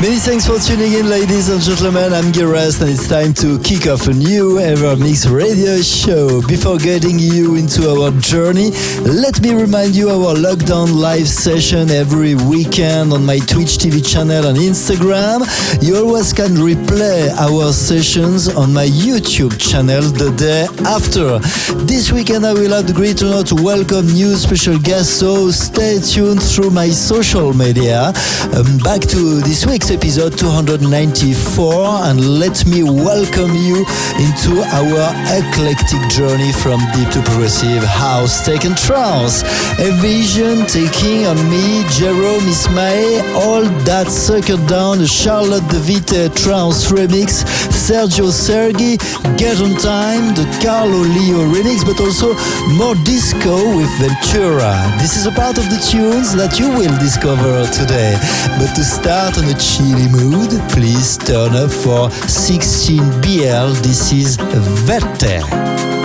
Many thanks for tuning in, ladies and gentlemen. I'm Gerest, and it's time to kick off a new Evermix radio show. Before getting you into our journey, let me remind you our lockdown live session every weekend on my Twitch TV channel and Instagram. You always can replay our sessions on my YouTube channel the day after. This weekend, I will have the great honor to welcome new special guests, so stay tuned through my social media. Um, back to this week's episode 294, and let me welcome you into our eclectic journey from deep to progressive house, and trance. A vision taking on me, Jerome Isma-Ae, all that circled down, the Charlotte de Witte trance remix, Sergio Sergi, Get on Time, the Carlo Leo remix, but also more disco with Ventura. This is a part of the tunes that you will discover today. But to start on a chilly mood, please turn up for 16BL. This is Vete.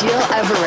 Gil Everest.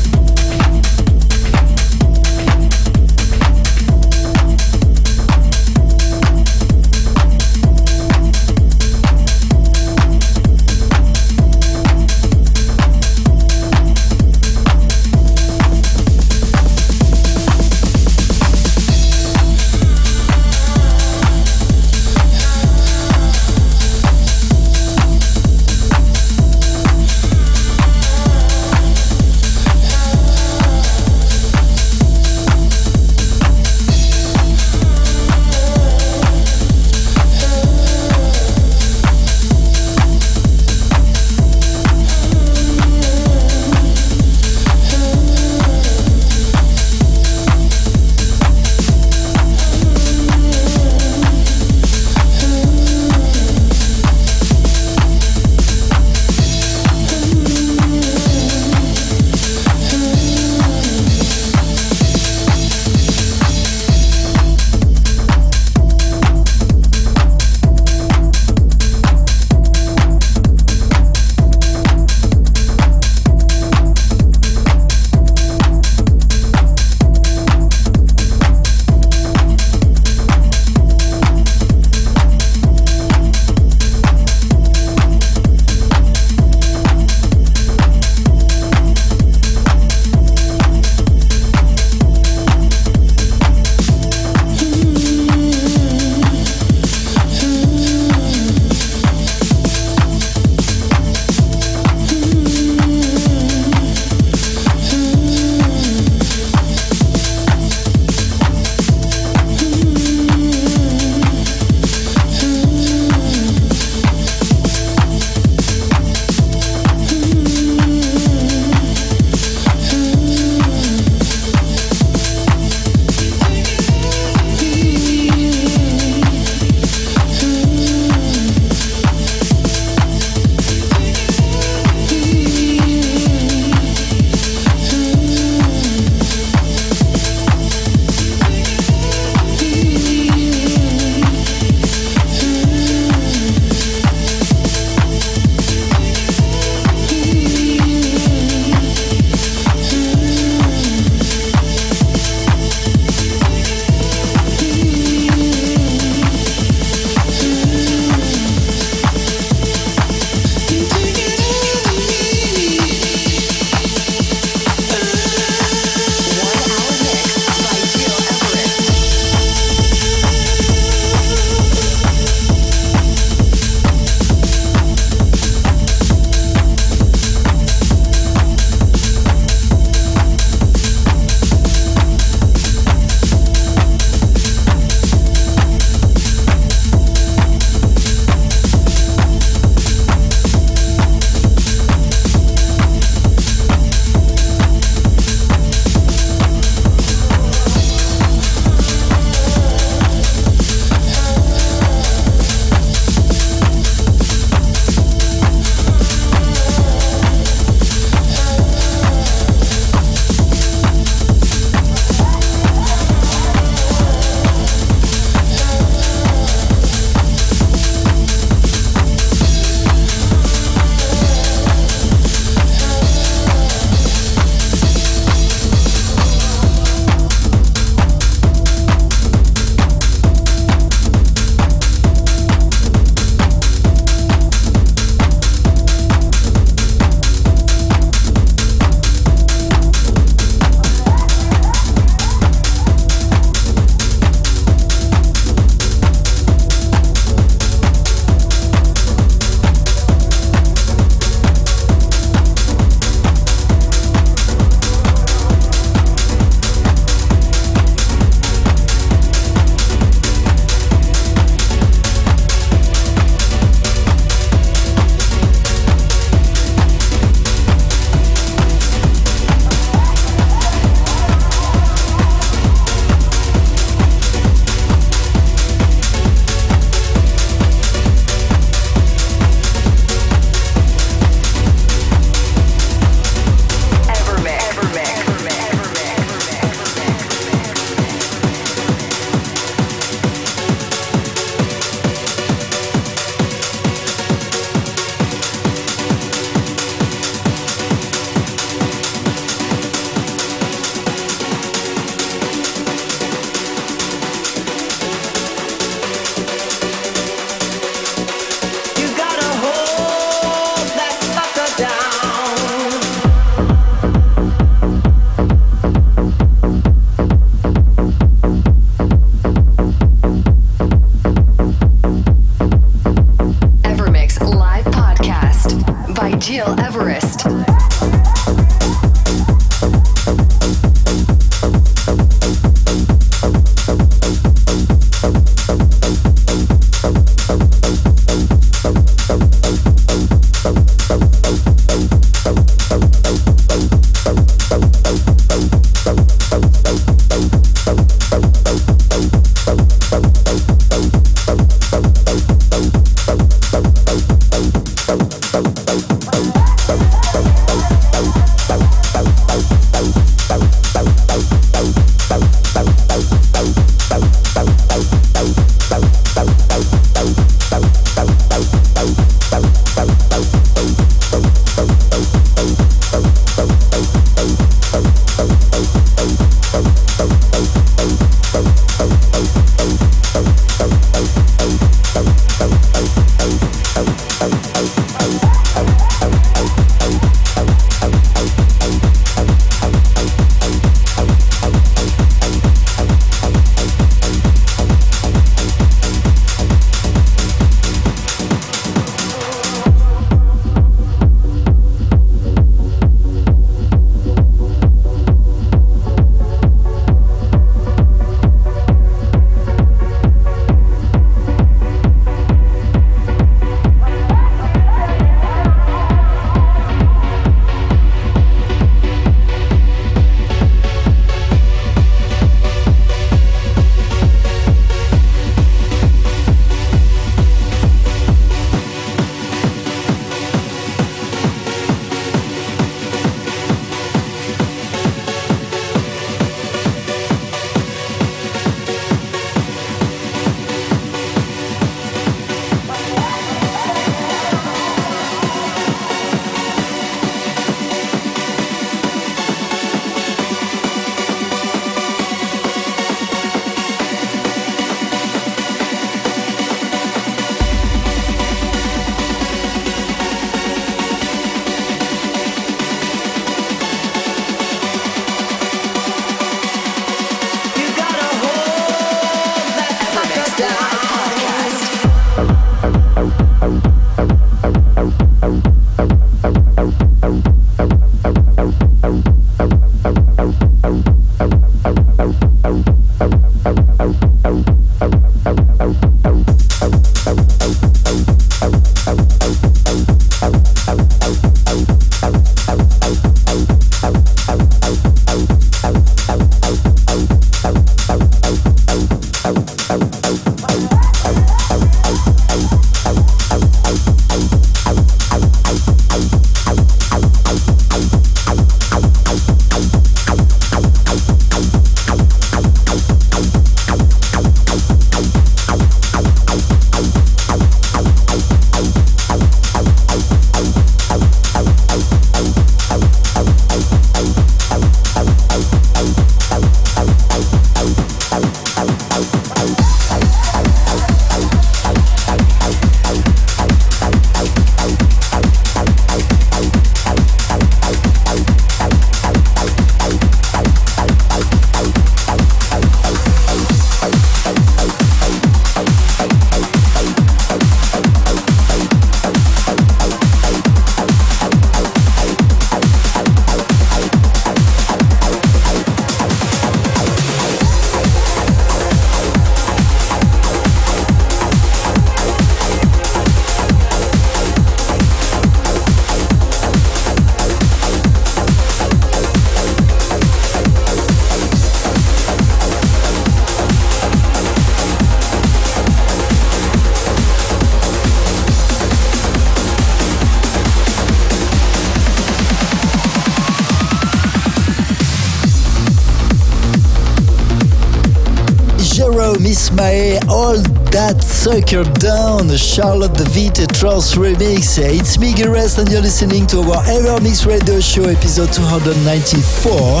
Sucker down, Charlotte de Witte Trance remix. It's Miguel Rest and you're listening to our Evermix Radio Show episode 294.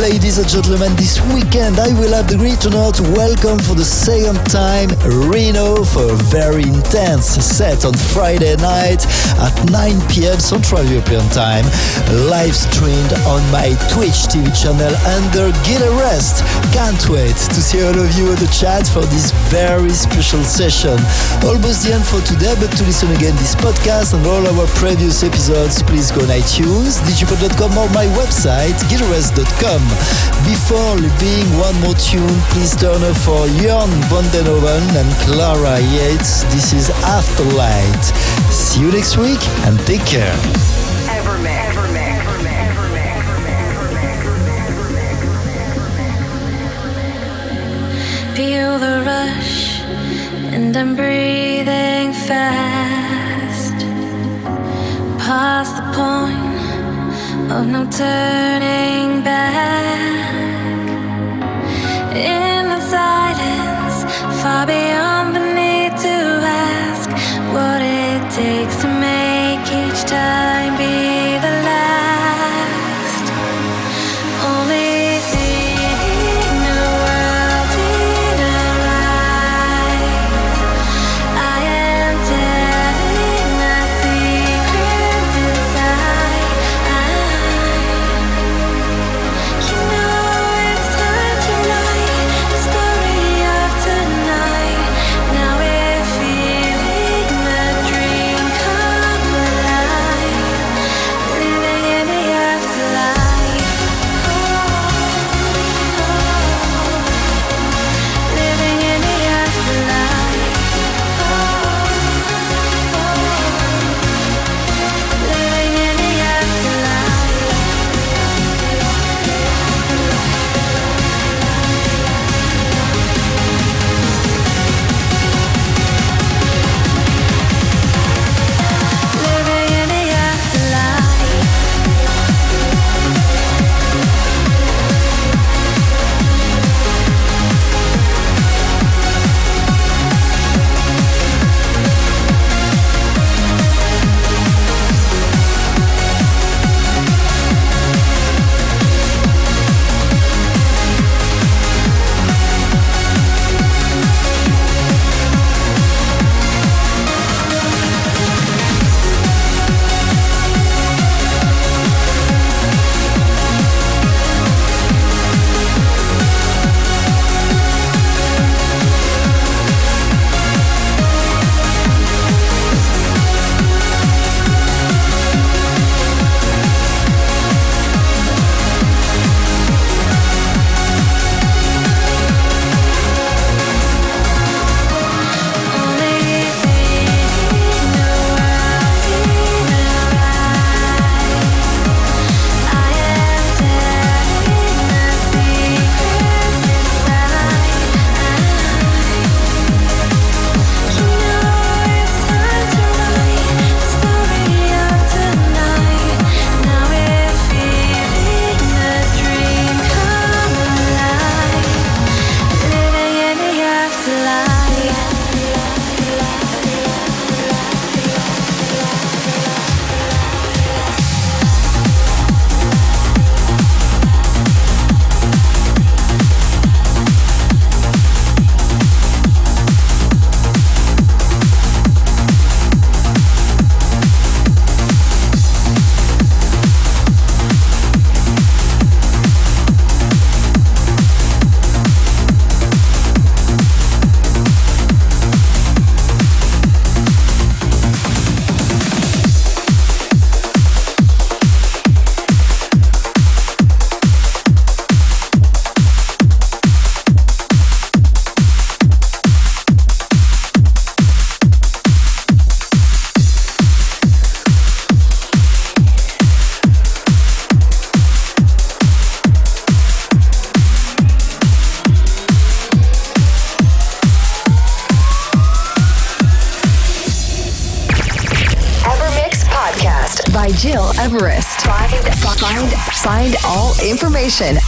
Ladies and gentlemen, this weekend I will have the great honor to welcome for the second time Reno for a very intense set on Friday night at 9 p.m. Central European Time, live streamed on my Twitch TV channel under Gil Everest. Can't wait to see all of you in the chat for this very special special session. Almost the end for today, but to listen again this podcast and all our previous episodes, please go on iTunes, digipod.com or my website, gileverest.com. Before leaving one more tune, please turn up for Jörn van den Hoven and Clara Yates. This is Afterlight. See you next week and take care. Feel the rush, and I'm breathing fast. Past the point of no turning back. In the silence, far beyond the need to ask what it takes to make each time